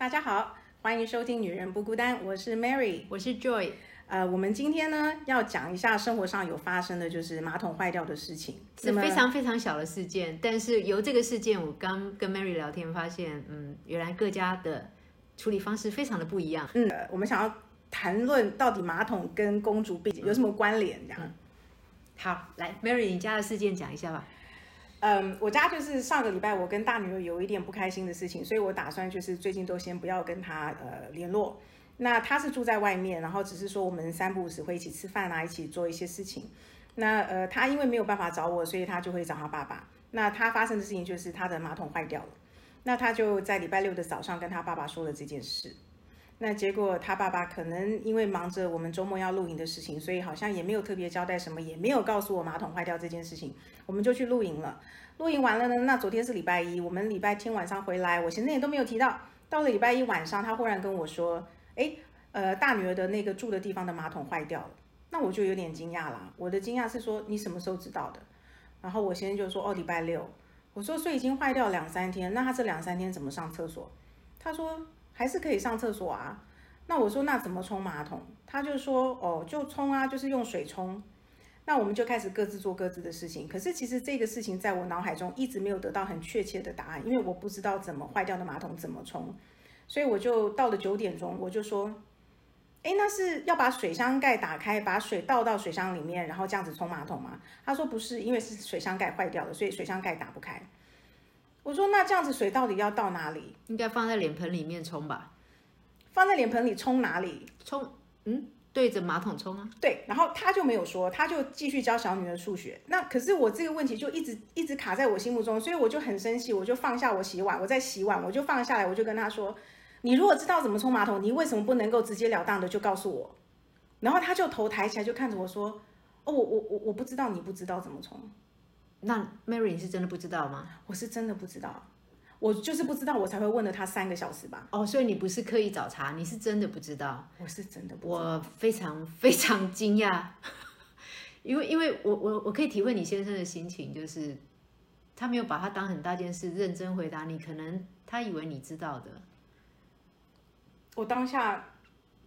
大家好，欢迎收听《女人不孤单》，我是 Mary。我是 Joy，呃，我们今天呢要讲一下生活上有发生的就是马桶坏掉的事情，是非常非常小的事件，但是由这个事件，我刚跟 Mary 聊天，发现，嗯，原来各家的处理方式非常的不一样。嗯，呃我们想要谈论到底马桶跟公主病有什么关联？这样。好，来 Mary，你家的事件讲一下吧。嗯，我家就是上个礼拜我跟大女儿有一点不开心的事情，所以我打算就是最近都先不要跟她呃联络。那她是住在外面，然后只是说我们三不五时会一起吃饭啊，一起做一些事情。那呃，她因为没有办法找我，所以她就会找她爸爸。那她发生的事情就是她的马桶坏掉了，那她就在礼拜六的早上跟她爸爸说了这件事。那结果他爸爸可能因为忙着我们周末要露营的事情，所以好像也没有特别交代什么，也没有告诉我马桶坏掉这件事情，我们就去露营了。露营完了呢，那昨天是礼拜一，我们礼拜天晚上回来，我先生也都没有提到。到了礼拜一晚上，他忽然跟我说：“哎，呃，大女儿的那个住的地方的马桶坏掉了。”那我就有点惊讶啦。我的惊讶是说：“你什么时候知道的？”然后我先就说：“哦，礼拜六。”我说：“所以已经坏掉两三天，那他这两三天怎么上厕所？”他说：“还是可以上厕所啊。”那我说：“那怎么冲马桶？”他就说：“哦，就冲啊，就是用水冲。”那我们就开始各自做各自的事情。可是其实这个事情在我脑海中一直没有得到很确切的答案，因为我不知道怎么坏掉的马桶怎么冲，所以我就到了九点钟，我就说：“哎，那是要把水箱盖打开，把水倒到水箱里面，然后这样子冲马桶吗？”他说：“不是，因为是水箱盖坏掉了，所以水箱盖打不开。”我说：“那这样子水到底要到哪里？应该放在脸盆里面冲吧？放在脸盆里冲哪里？冲，嗯，对着马桶冲啊。对，然后他就没有说，他就继续教小女儿数学。那可是我这个问题就一直一直卡在我心目中，所以我就很生气，我就放下我洗碗，我在洗碗，我就放下来，我就跟他说：“你如果知道怎么冲马桶，你为什么不能够直截了当的就告诉我？”然后他就头抬起来就看着我说：“哦，我我我我不知道，你不知道怎么冲，那 Mary 你是真的不知道吗？我是真的不知道，我就是不知道，我才会问了他三个小时吧，哦，所以你不是刻意找茬，你是真的不知道。我是真的不知道。我非常非常惊讶，因为因为我我我可以体会你先生的心情，就是他没有把他当很大件事，认真回答你，可能他以为你知道的。我当下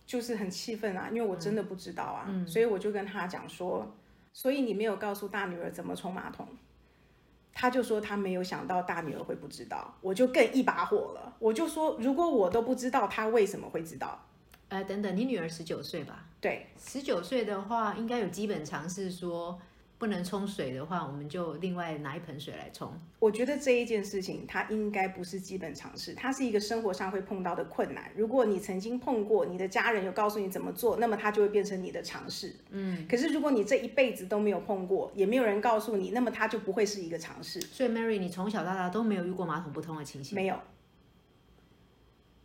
就是很气愤啊，因为我真的不知道啊，所以我就跟他讲说，所以你没有告诉大女儿怎么冲马桶，他就说他没有想到大女儿会不知道，我就更一把火了，我就说如果我都不知道，他为什么会知道？呃，等等，你女儿十九岁吧？对，十九岁的话，应该有基本常识，说不能冲水的话，我们就另外拿一盆水来冲。我觉得这一件事情它应该不是基本常识，它是一个生活上会碰到的困难。如果你曾经碰过，你的家人有告诉你怎么做，那么它就会变成你的常识。嗯，可是如果你这一辈子都没有碰过，也没有人告诉你，那么它就不会是一个常识。所以 Mary，你从小到大都没有遇过马桶不通的情形。没有，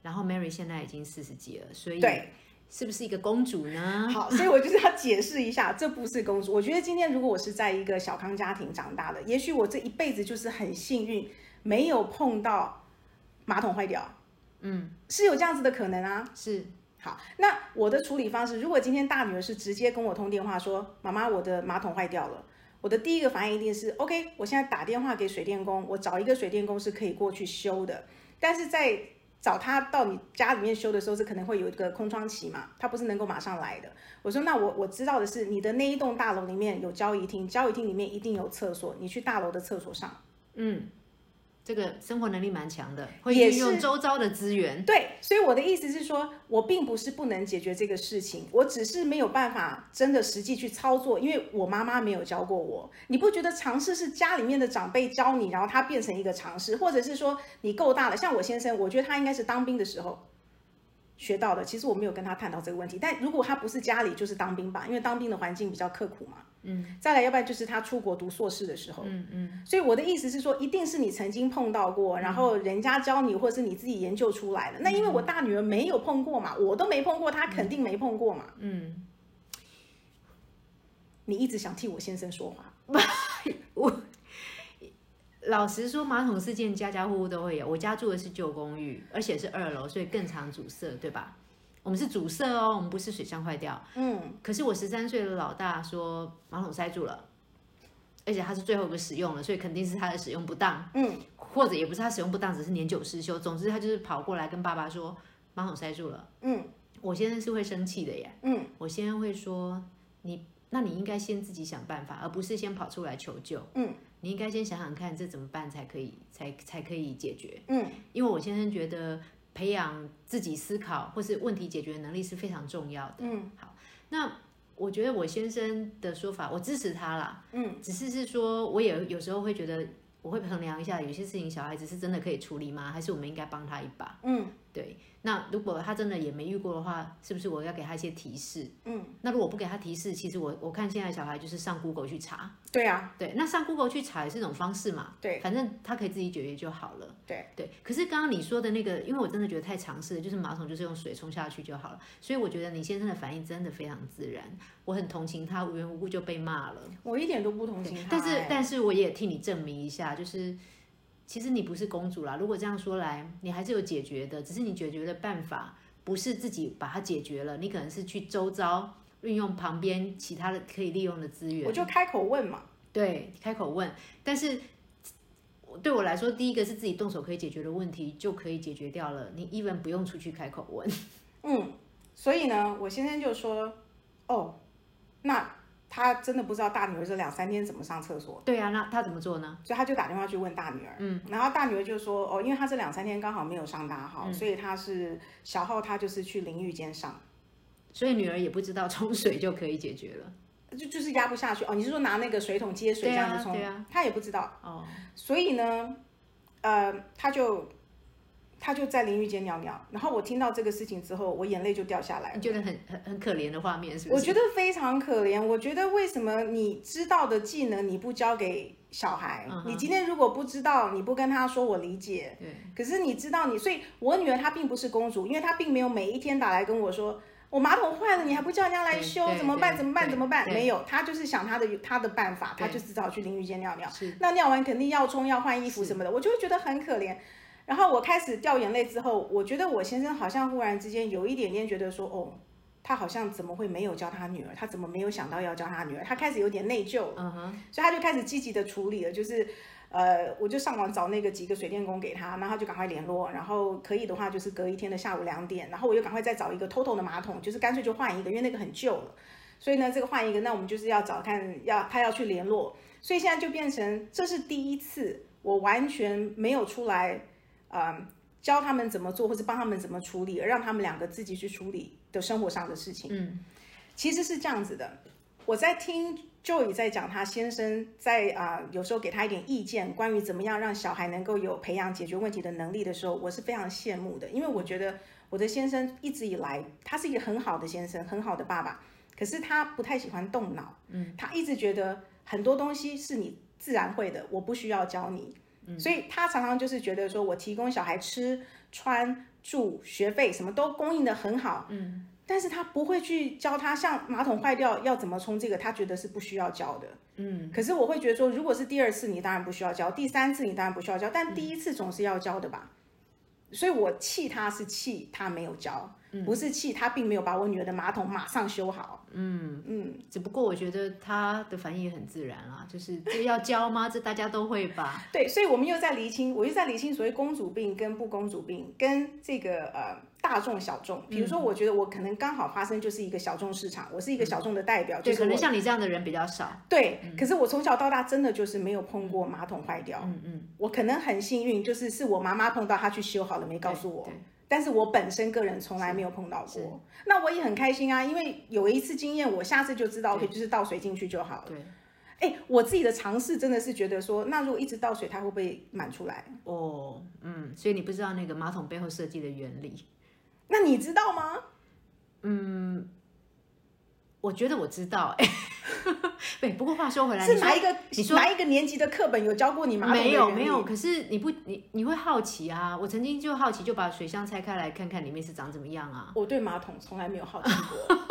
然后 Mary 现在已经四十几了，所以对。是不是一个公主呢？好，所以我就是要解释一下，这不是公主。我觉得今天如果我是在一个小康家庭长大的，也许我这一辈子就是很幸运，没有碰到马桶坏掉。嗯，是有这样子的可能啊。是。好，那我的处理方式，如果今天大女儿是直接跟我通电话说：“妈妈，我的马桶坏掉了。”我的第一个反应一定是：OK，我现在打电话给水电工，我找一个水电工是可以过去修的。但是在找他到你家里面修的时候，是可能会有一个空窗期嘛，他不是能够马上来的。我说，那我我知道的是，你的那一栋大楼里面有交易厅，交易厅里面一定有厕所，你去大楼的厕所上。嗯，这个生活能力蛮强的，会也运用周遭的资源。对，所以我的意思是说，我并不是不能解决这个事情，我只是没有办法真的实际去操作，因为我妈妈没有教过我。你不觉得尝试是家里面的长辈教你，然后他变成一个尝试，或者是说你够大了？像我先生，我觉得他应该是当兵的时候学到的。其实我没有跟他探讨这个问题，但如果他不是家里，就是当兵吧，因为当兵的环境比较刻苦嘛。嗯。再来，要不然就是他出国读硕士的时候。嗯嗯。所以我的意思是说，一定是你曾经碰到过，然后人家教你，或者是你自己研究出来的。那因为我大女儿没有碰过嘛，我都没碰过，她肯定没碰过嘛。嗯。你一直想替我先生说话，我老实说，马桶事件家家户户都会有。我家住的是旧公寓，而且是二楼，所以更常阻塞，对吧？我们是阻塞哦，我们不是水箱坏掉。嗯。可是我十三岁的老大说马桶塞住了，而且他是最后一个使用了，所以肯定是他的使用不当。嗯。或者也不是他使用不当，只是年久失修。总之他就是跑过来跟爸爸说马桶塞住了。嗯我先生是会生气的耶，嗯我先生会说你，那你应该先自己想办法，而不是先跑出来求救。嗯你应该先想想看这怎么办才可以，才才可以解决。嗯因为我先生觉得培养自己思考或是问题解决能力是非常重要的。嗯好那我觉得我先生的说法，我支持他啦。嗯，只是是说，我也有时候会觉得，我会衡量一下，有些事情小孩子是真的可以处理吗？还是我们应该帮他一把？嗯对。那如果他真的也没遇过的话，是不是我要给他一些提示？嗯，那如果不给他提示，其实我我看现在小孩就是上 Google 去查，对啊，对，那上 Google 去查也是一种方式嘛。对，反正他可以自己解决就好了。对对，可是刚刚你说的那个，因为我真的觉得太尝试了，就是马桶就是用水冲下去就好了，所以我觉得你先生的反应真的非常自然，我很同情他无缘无故就被骂了。我一点都不同情他、但是哎但是我也替你证明一下，就是其实你不是公主啦。如果这样说来，你还是有解决的，只是你解决的办法不是自己把它解决了，你可能是去周遭运用旁边其他的可以利用的资源。我就开口问嘛。对，开口问，但是对我来说，第一个是自己动手可以解决的问题就可以解决掉了，你 even 不用出去开口问。嗯，所以呢，我先生就说，哦，那他真的不知道大女儿这两三天怎么上厕所，对啊，那他怎么做呢？所以他就打电话去问大女儿。嗯，然后大女儿就说，哦，因为他这两三天刚好没有上大号，所以他是小号，他就是去淋浴间上，所以女儿也不知道冲水就可以解决了。就就是压不下去。哦，你是说拿那个水桶接水这样子冲？对啊他也不知道。哦，所以呢，呃，他就他就在淋浴间尿尿，然后我听到这个事情之后，我眼泪就掉下来了。你觉得很很很可怜的画面是不是？我觉得非常可怜。我觉得为什么你知道的技能你不教给小孩？你今天如果不知道，你不跟他说我理解。对。可是你知道你，所以我女儿她并不是公主，因为她并没有每一天打来跟我说。我马桶坏了，你还不叫人家来修，怎么办？怎么办？怎么办？没有，她就是想她的她的办法，她对就只好去淋浴间尿尿。是那尿完肯定要冲、要换衣服什么的，我就会觉得很可怜。然后我开始掉眼泪之后，我觉得我先生好像忽然之间有一点点觉得说，哦，他好像怎么会没有教他女儿？他怎么没有想到要教他女儿？他开始有点内疚了，嗯哼，所以他就开始积极的处理了，就是。呃，我就上网找那个几个水电工给他，然后就赶快联络，然后可以的话就是隔一天的下午两点，然后我又赶快再找一个 TOTO 的马桶，就是干脆就换一个，因为那个很旧了，所以呢这个换一个，那我们就是要找看要他要去联络，所以现在就变成这是第一次我完全没有出来，呃，教他们怎么做或者帮他们怎么处理，而让他们两个自己去处理的生活上的事情。嗯，其实是这样子的，我在听 Joy 在讲他先生在啊、有时候给他一点意见，关于怎么样让小孩能够有培养解决问题的能力的时候，我是非常羡慕的，因为我觉得我的先生一直以来他是一个很好的先生，很好的爸爸，可是他不太喜欢动脑，嗯，他一直觉得很多东西是你自然会的，我不需要教你，所以他常常就是觉得说我提供小孩吃穿住学费什么都供应的很好，嗯。但是他不会去教他，像马桶坏掉要怎么冲这个，他觉得是不需要教的。嗯，可是我会觉得说，如果是第二次，你当然不需要教；第三次你当然不需要教，但第一次总是要教的吧？所以我气他是气他没有教，不是气他并没有把我女儿的马桶马上修好。嗯嗯，只不过我觉得他的反应也很自然啦，就是这要教吗？这大家都会吧？对，所以我们又在厘清，我又在厘清所谓公主病跟不公主病，跟这个呃大众小众。比如说，我觉得我可能刚好发生就是一个小众市场，我是一个小众的代表，对，就是可能像你这样的人比较少。对，可是我从小到大真的就是没有碰过马桶坏掉。嗯嗯，我可能很幸运，就是是我妈妈碰到，她去修好了，没告诉我对。但是我本身个人从来没有碰到过，那我也很开心啊，因为有一次经验，我下次就知道，OK，就是倒水进去就好了。对，哎，我自己的尝试真的是觉得说，那如果一直倒水，它会不会满出来？哦，嗯，所以你不知道那个马桶背后设计的原理。那你知道吗？嗯我觉得我知道、哎，对。不过话说回来，是哪一个你说哪一个年级的课本有教过你马桶没有没有，可是你不你你会好奇啊？我曾经就好奇，就把水箱拆开来看看里面是长怎么样啊？我对马桶从来没有好奇过啊！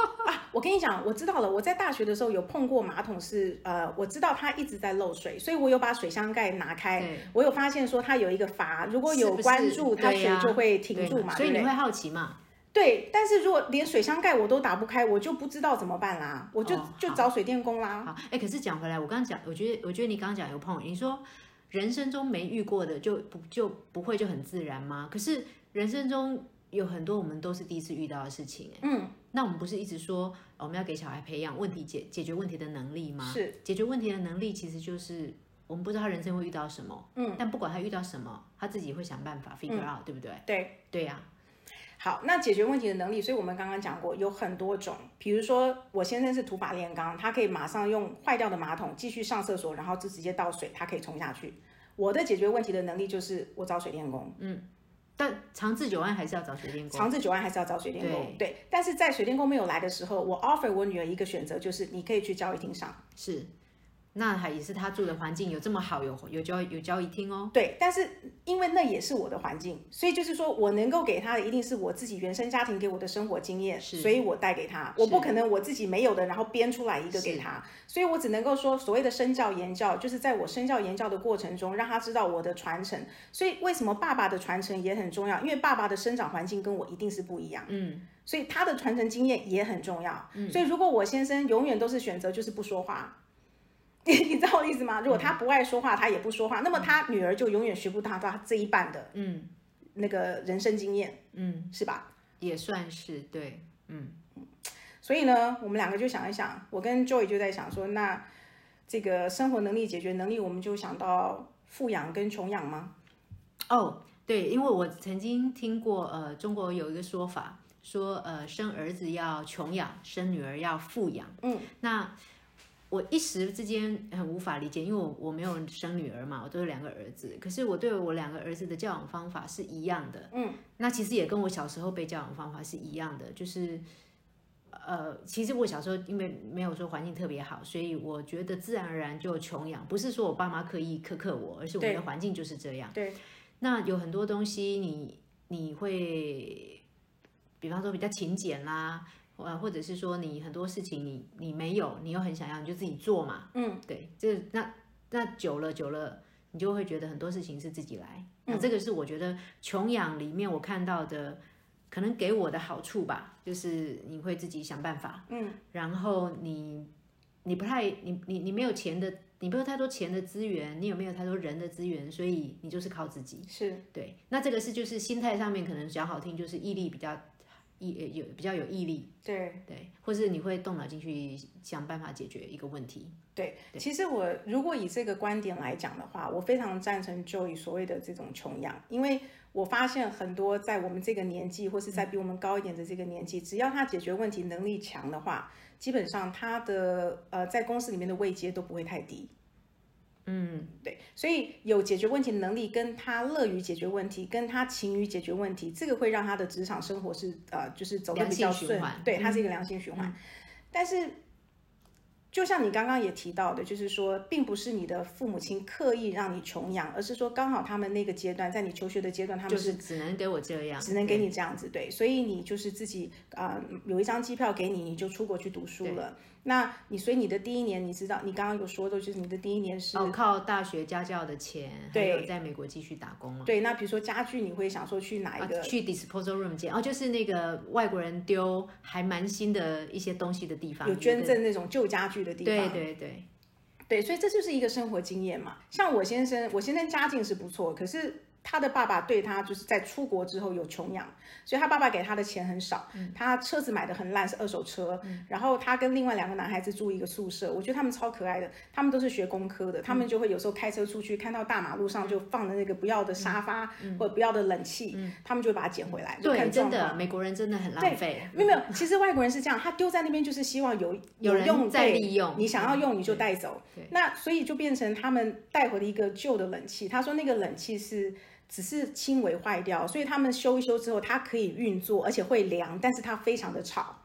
我跟你讲，我知道了。我在大学的时候有碰过马桶是，呃，我知道它一直在漏水，所以我有把水箱盖拿开，我有发现说它有一个阀，如果有关注，它水就会停住嘛，对所以？你会好奇嘛？对，但是如果连水箱盖我都打不开，我就不知道怎么办啦，我就、哦就找水电工啦。好，哎，可是讲回来，我刚刚讲，我觉得我觉得你刚刚讲有碰，你说人生中没遇过的就不就不会就很自然吗？可是人生中有很多我们都是第一次遇到的事情，哎，嗯，那我们不是一直说哦我们要给小孩培养问题解解决问题的能力吗？是，解决问题的能力其实就是我们不知道他人生会遇到什么，嗯，但不管他遇到什么，他自己会想办法 figure out，、对不对？对。对呀、好，那解决问题的能力，所以我们刚刚讲过有很多种，比如说我先生是土法炼钢，他可以马上用坏掉的马桶继续上厕所，然后就直接倒水，他可以冲下去。我的解决问题的能力就是我找水电工，但长治久安还是要找水电工。长治久安还是要找水电工。对，但是在水电工没有来的时候，我 offer 我女儿一个选择，就是你可以去教育厅上。是，那还也是他住的环境有这么好，有有交有交易厅哦。对，但是因为那也是我的环境，所以就是说我能够给他的一定是我自己原生家庭给我的生活经验，所以我带给他，我不可能我自己没有的，然后编出来一个给他，所以我只能够说所谓的身教言教，就是在我身教言教的过程中，让他知道我的传承。所以为什么爸爸的传承也很重要？因为爸爸的生长环境跟我一定是不一样，嗯，所以他的传承经验也很重要。所以如果我先生永远都是选择就是不说话。你 你知道我的意思吗？如果他不爱说话，他也不说话，那么他女儿就永远学不到他这一半的，嗯，那个人生经验，嗯，是吧？也算是对，嗯，所以呢，我们两个就想一想，我跟 Joy 就在想说，那这个生活能力、解决能力，我们就想到富养跟穷养吗？哦，对，因为我曾经听过，呃，中国有一个说法，说呃，生儿子要穷养，生女儿要富养。嗯，那我一时之间很无法理解，因为我我没有生女儿嘛，我都有两个儿子，可是我对我两个儿子的教养方法是一样的。嗯，那其实也跟我小时候被教养方法是一样的，就是。呃，其实我小时候因为没有说环境特别好，所以我觉得自然而然就穷养，不是说我爸妈刻意苛刻我，而是我们的环境就是这样。对，那有很多东西你你会，比方说比较勤俭啦，呃，或者是说你很多事情你你没有，你又很想要，你就自己做嘛。嗯，对，这那那久了久了，你就会觉得很多事情是自己来。那这个是我觉得穷养里面我看到的。可能给我的好处吧，就是你会自己想办法，嗯，然后你你不太你你你没有钱的，你没有太多钱的资源，你有没有太多人的资源，所以你就是靠自己，是对。那这个是就是心态上面可能讲好听，就是毅力比较毅有比较有毅力，对对，或是你会动脑筋去想办法解决一个问题。对。其实我如果以这个观点来讲的话，我非常赞成 Joy 所谓的这种穷养，因为我发现很多在我们这个年纪，或是在比我们高一点的这个年纪，只要他解决问题能力强的话，基本上他的呃在公司里面的位阶都不会太低。嗯，对，所以有解决问题的能力，跟他乐于解决问题，跟他勤于解决问题，这个会让他的职场生活是呃，就是走的比较顺对，它是一个良性循环。但是，就像你刚刚也提到的，就是说，并不是你的父母亲刻意让你穷养，而是说刚好他们那个阶段，在你求学的阶段，他们就是只能给我这样，只能给你这样子，对，所以你就是自己啊、呃有一张机票给你，你就出国去读书了。那你所以你的第一年，你知道你刚刚有说的，就是你的第一年是、哦靠大学家教的钱，对还有在美国继续打工了。对，那比如说家具，你会想说去哪一个？啊、去 disposal room 捡哦，就是那个外国人丢还蛮新的一些东西的地方，有捐赠那种旧家具的地方。对对对，对，所以这就是一个生活经验嘛。像我先生，我先生家境是不错，可是他的爸爸对他就是在出国之后有穷养，所以他爸爸给他的钱很少，他车子买的很烂，是二手车。然后他跟另外两个男孩子住一个宿舍，我觉得他们超可爱的，他们都是学工科的，他们就会有时候开车出去，看到大马路上就放的那个不要的沙发、或者不要的冷气，他们就会把它捡回来。就对，看真的，美国人真的很浪费。没有没有，其实外国人是这样，他丢在那边就是希望有有人用再利用你想要用你就带走。那所以就变成他们带回了一个旧的冷气，他说那个冷气是只是轻微坏掉，所以他们修一修之后它可以运作，而且会凉，但是它非常的吵。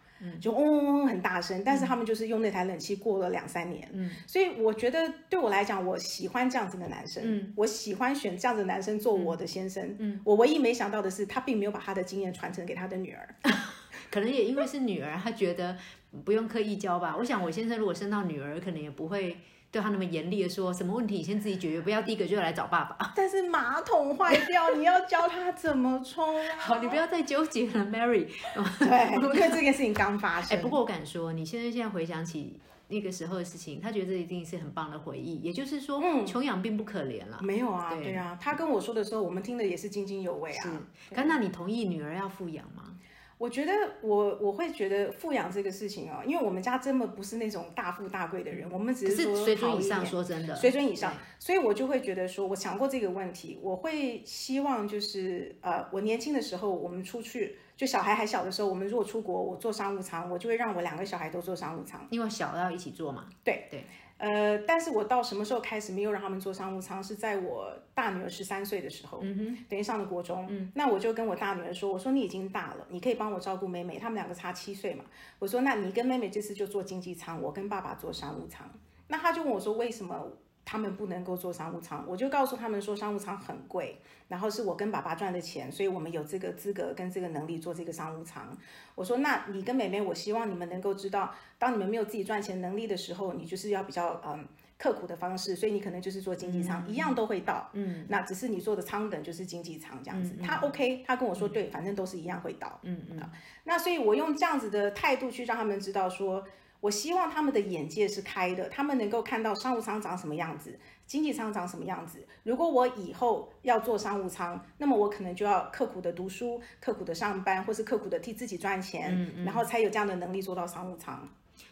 就嗡嗡嗡很大声，但是他们就是用那台冷气过了两三年，嗯，所以我觉得对我来讲，我喜欢这样子的男生，嗯，我喜欢选这样子的男生做我的先生，嗯，我唯一没想到的是，他并没有把他的经验传承给他的女儿，可能也因为是女儿，他觉得不用刻意教吧。我想我先生如果生到女儿，可能也不会对他那么严厉的说，什么问题你先自己解决，不要第一个就来找爸爸。但是马桶坏掉，你要教他怎么冲、啊？好，你不要再纠结了，Mary。对，因为这件事情刚发哎、生。不过我敢说，你现在现在回想起那个时候的事情，他觉得这一定是很棒的回忆。也就是说，嗯穷养并不可怜了。没有啊，对对啊，他跟我说的时候，我们听的也是津津有味啊。是，可那你同意女儿要富养吗？我觉得我我会觉得富养这个事情哦，因为我们家真的不是那种大富大贵的人，我们只是说水准以上，好一点说真的，水准以上，所以我就会觉得说，我想过这个问题，我会希望就是呃，我年轻的时候我们出去，就小孩还小的时候，我们如果出国，我坐商务舱，我就会让我两个小孩都坐商务舱。因为小要一起做嘛。对对，呃，但是我到什么时候开始没有让他们坐商务舱？是在我大女儿十三岁的时候，嗯哼，等于上了国中，嗯，那我就跟我大女儿说，我说你已经大了，你可以帮我照顾妹妹，他们两个差七岁嘛，我说那你跟妹妹这次就坐经济舱，我跟爸爸坐商务舱。那他就问我说为什么？他们不能够做商务舱，我就告诉他们说商务舱很贵，然后是我跟爸爸赚的钱，所以我们有这个资格跟这个能力做这个商务舱。我说，那你跟妹妹，我希望你们能够知道，当你们没有自己赚钱能力的时候，你就是要比较嗯刻苦的方式，所以你可能就是做经济舱，一样都会到，嗯，那只是你坐的舱等就是经济舱这样子。他 OK，他跟我说对，反正都是一样会到，嗯嗯。那所以我用这样子的态度去让他们知道说。我希望他们的眼界是开的，他们能够看到商务舱长什么样子，经济舱长什么样子。如果我以后要做商务舱，那么我可能就要刻苦的读书，刻苦的上班，或是刻苦的替自己赚钱，然后才有这样的能力做到商务舱。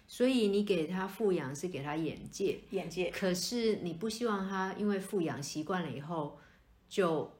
所以你给他富养是给他眼界，眼界。可是你不希望他因为富养习惯了以后，就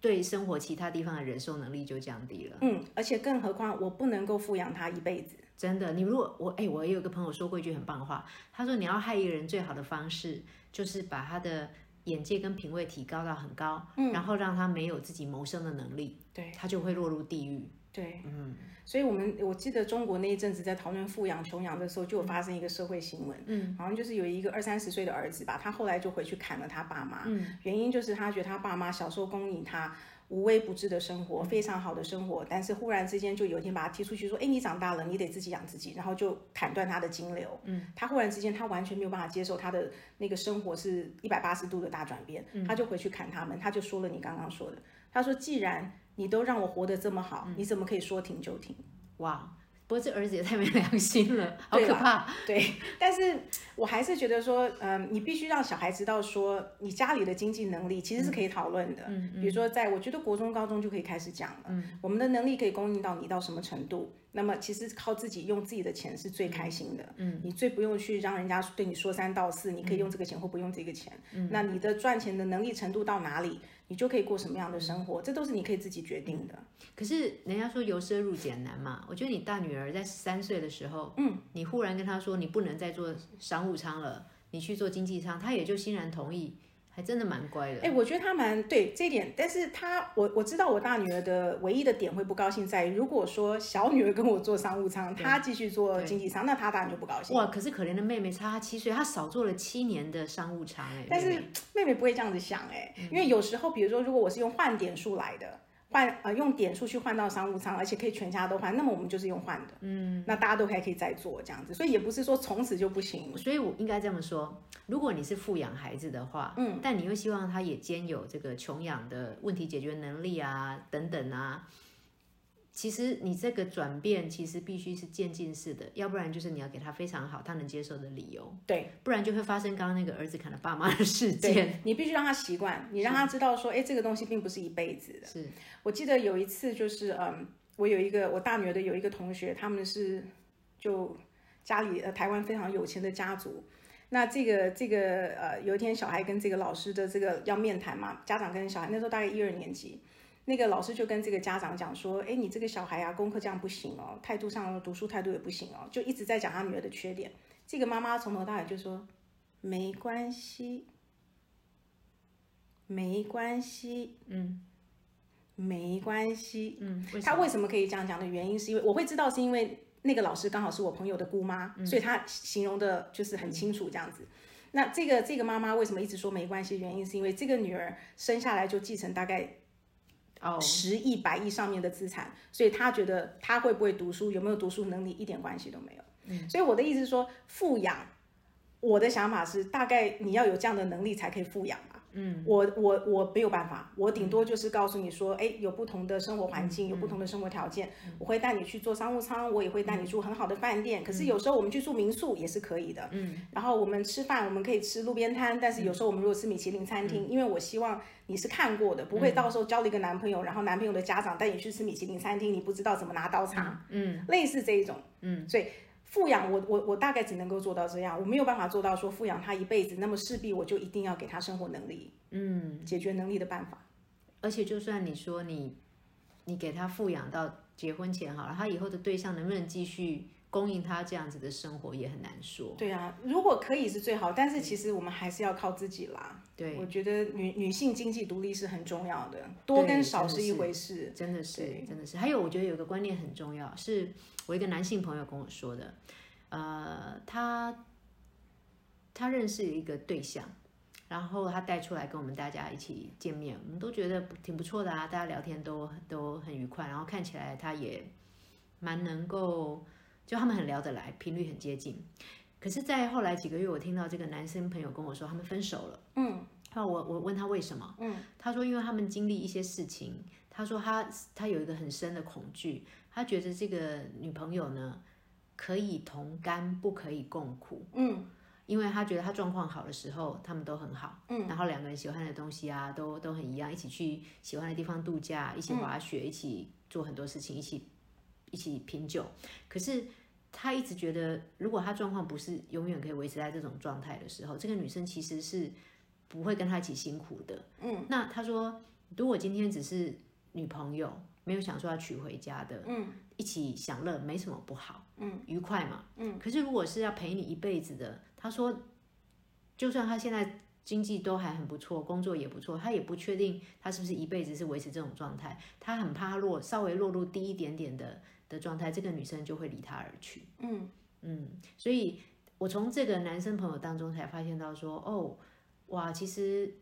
对生活其他地方的忍受能力就降低了。嗯，而且更何况我不能够富养他一辈子。真的，你如果我哎，我有一个朋友说过一句很棒的话，他说你要害一个人最好的方式就是把他的眼界跟品味提高到很高，嗯，然后让他没有自己谋生的能力，对，他就会落入地狱。对，嗯，所以我们我记得中国那一阵子在讨论富养穷养的时候，就有发生一个社会新闻，嗯，好像就是有一个二三十岁的儿子吧，他后来就回去砍了他爸妈，嗯，原因就是他觉得他爸妈小时候供应他。无微不至的生活，非常好的生活，但是忽然之间就有一天把他踢出去，说：“哎，你长大了，你得自己养自己。”然后就砍断他的金流。嗯，他忽然之间他完全没有办法接受他的那个生活是一百八十度的大转变，他就回去砍他们，他就说了你刚刚说的，他说：“既然你都让我活得这么好，你怎么可以说停就停？”哇！不过这儿子也太没良心了，好可怕。对，但是我还是觉得说，嗯，你必须让小孩知道说，你家里的经济能力其实是可以讨论的。嗯嗯。比如说，在我觉得国中、高中就可以开始讲了。嗯。我们的能力可以供应到你到什么程度？那么其实靠自己用自己的钱是最开心的。嗯。你最不用去让人家对你说三道四，你可以用这个钱或不用这个钱。嗯。那你的赚钱的能力程度到哪里？你就可以过什么样的生活，这都是你可以自己决定的。可是人家说由奢入俭难嘛，我觉得你大女儿在三岁的时候，嗯，你忽然跟她说你不能再做商务舱了，你去做经济舱，她也就欣然同意。还真的蛮乖的，哎，我觉得他蛮对这一点，但是他我我知道我大女儿的唯一的点会不高兴在于，如果说小女儿跟我坐商务舱，她继续做经济舱，那她当然就不高兴。哇，可是可怜的妹妹差她七岁，她少做了七年的商务舱，哎，但是妹妹不会这样子想，哎，因为有时候比如说如果我是用换点数来的。换呃用点数去换到商务舱，而且可以全家都换，那么我们就是用换的，嗯，那大家都还可以再做这样子，所以也不是说从此就不行。所以我应该这么说，如果你是富养孩子的话，嗯，但你又希望他也兼有这个穷养的问题解决能力啊，等等啊。其实你这个转变其实必须是渐进式的，要不然就是你要给他非常好他能接受的理由，对，不然就会发生刚刚那个儿子砍了爸妈的事件。你必须让他习惯，你让他知道说，哎，这个东西并不是一辈子的。是我记得有一次就是，嗯，我有一个我大女儿的有一个同学，他们是就家里呃台湾非常有钱的家族，那这个这个呃有一天小孩跟这个老师的这个要面谈嘛，家长跟小孩那时候大概一二年级。那个老师就跟这个家长讲说：“哎，你这个小孩啊，功课这样不行哦，态度上读书态度也不行哦，就一直在讲他女儿的缺点。”这个妈妈从头到尾就说：“没关系，没关系，嗯，没关系，嗯。”他为什么可以这样讲的原因，是因为我会知道，是因为那个老师刚好是我朋友的姑妈，所以他形容的就是很清楚这样子。那这个这个妈妈为什么一直说没关系？原因是因为这个女儿生下来就继承大概。十亿、百亿上面的资产，所以他觉得他会不会读书，有没有读书能力，一点关系都没有。嗯，所以我的意思是说，富养，我的想法是，大概你要有这样的能力才可以富养吧。嗯，我我我没有办法，我顶多就是告诉你说，哎，有不同的生活环境，有不同的生活条件，我会带你去做商务舱，我也会带你住很好的饭店。可是有时候我们去住民宿也是可以的。嗯，然后我们吃饭，我们可以吃路边摊，但是有时候我们如果吃米其林餐厅，因为我希望你是看过的，不会到时候交了一个男朋友，然后男朋友的家长带你去吃米其林餐厅，你不知道怎么拿刀叉。嗯，类似这一种。嗯，所以。富养我我我大概只能够做到这样，我没有办法做到说富养他一辈子，那么势必我就一定要给他生活能力，嗯，解决能力的办法。而且就算你说你你给他富养到结婚前好了，他以后的对象能不能继续？供应他这样子的生活也很难说。对啊，如果可以是最好，但是其实我们还是要靠自己啦。对，我觉得女女性经济独立是很重要的，多跟少是一回事。真的是，真的是。还有，我觉得有个观念很重要，是我一个男性朋友跟我说的。呃，他他认识一个对象，然后他带出来跟我们大家一起见面，我们都觉得挺不错的啊，大家聊天都都很愉快，然后看起来他也蛮能够。就他们很聊得来，频率很接近。可是，在后来几个月，我听到这个男生朋友跟我说，他们分手了。嗯，那我我问他为什么？嗯，他说因为他们经历一些事情。他说他他有一个很深的恐惧，他觉得这个女朋友呢可以同甘，不可以共苦。嗯，因为他觉得他状况好的时候，他们都很好。嗯，然后两个人喜欢的东西啊，都都很一样，一起去喜欢的地方度假，一起滑雪，一起做很多事情，一起。一起品酒，可是他一直觉得，如果他状况不是永远可以维持在这种状态的时候，这个女生其实是不会跟他一起辛苦的。嗯，那他说，如果今天只是女朋友，没有想说要娶回家的，嗯，一起享乐没什么不好，嗯，愉快嘛，嗯。可是如果是要陪你一辈子的，他说，就算他现在经济都还很不错，工作也不错，他也不确定他是不是一辈子是维持这种状态，他很怕落稍微落入低一点点的。的状态，这个女生就会离他而去。嗯嗯，所以我从这个男生朋友当中才发现到说，哦，哇，其实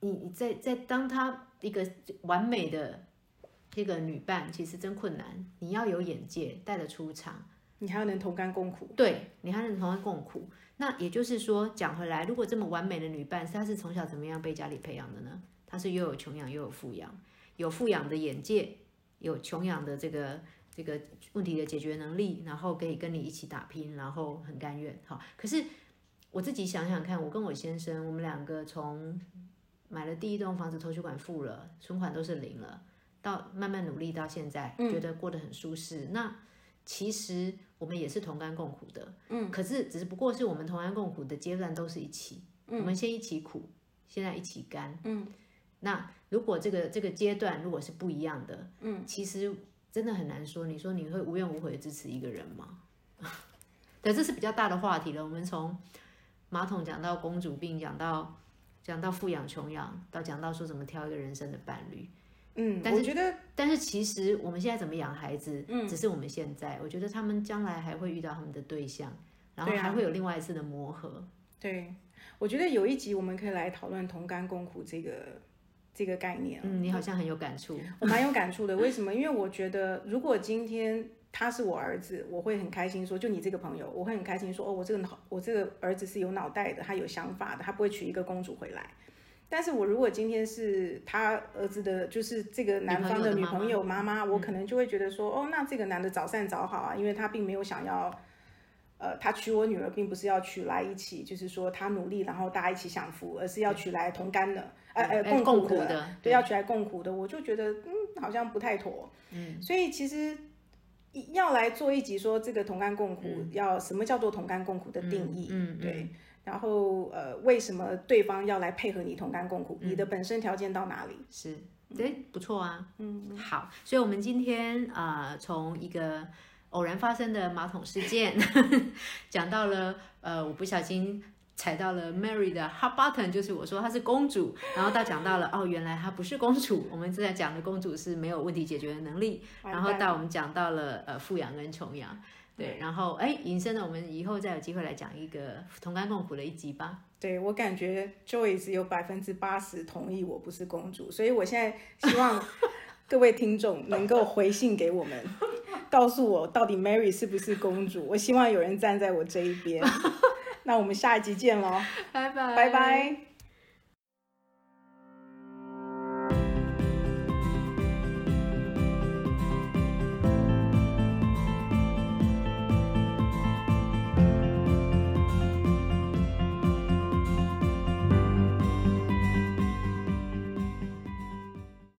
你你在在当他一个完美的这个女伴，其实真困难。你要有眼界，带得出场，你还要能同甘共苦。对，你还能同甘共苦。那也就是说，讲回来，如果这么完美的女伴，她是从小怎么样被家里培养的呢？她是又有穷养又有富养，有富养的眼界。有穷养的这个这个问题的解决能力，然后可以跟你一起打拼，然后很甘愿。好，可是我自己想想看，我跟我先生，我们两个从买了第一栋房子，头期款付了，存款都是零了，到慢慢努力到现在，觉得过得很舒适。那其实我们也是同甘共苦的，嗯，可是只是不过是我们同甘共苦的阶段都是一起，我们先一起苦，现在一起甘，嗯。那如果这个这个阶段如果是不一样的，嗯，其实真的很难说。你说你会无怨无悔支持一个人吗？对，这是比较大的话题了。我们从马桶讲到公主病，讲到讲到富养穷养，到讲到说怎么挑一个人生的伴侣。嗯，我觉得，但是其实我们现在怎么养孩子，嗯，只是我们现在。我觉得他们将来还会遇到他们的对象，然后还会有另外一次的磨合。对，我觉得有一集我们可以来讨论同甘共苦这个。这个概念，嗯，你好像很有感触，我蛮有感触的。为什么？因为我觉得，如果今天他是我儿子，我会很开心。说，就你这个朋友，我会很开心。说，哦，我这个脑，我这个儿子是有脑袋的，他有想法的，他不会娶一个公主回来。但是我如果今天是他儿子的，就是这个男方的女朋友妈妈，我可能就会觉得说，哦，那这个男的早散早好啊，因为他并没有想要。呃，他娶我女儿，并不是要娶来一起，就是说他努力，然后大家一起享福，而是要娶来同甘的，呃呃共苦的，对，要娶来共苦的。我就觉得，嗯，好像不太妥。嗯，所以其实要来做一集说这个同甘共苦，要什么叫做同甘共苦的定义？嗯，对。然后呃，为什么对方要来配合你同甘共苦？你的本身条件到哪里？是，哎，不错啊。嗯，好。所以我们今天啊，从一个。偶然发生的马桶事件，讲到了，呃，我不小心踩到了 Mary 的 hot button，就是我说她是公主，然后到讲到了，哦，原来她不是公主，我们正在讲的公主是没有问题解决的能力，然后到我们讲到了，呃，富养跟穷养，对，然后哎，引申了，我们以后再有机会来讲一个同甘共苦的一集吧。对我感觉 Joyce 有百分之八十同意我不是公主，所以我现在希望 各位听众能够回信给我们。告诉我到底 Mary 是不是公主？我希望有人站在我这一边。那我们下一集见喽，拜拜，拜拜。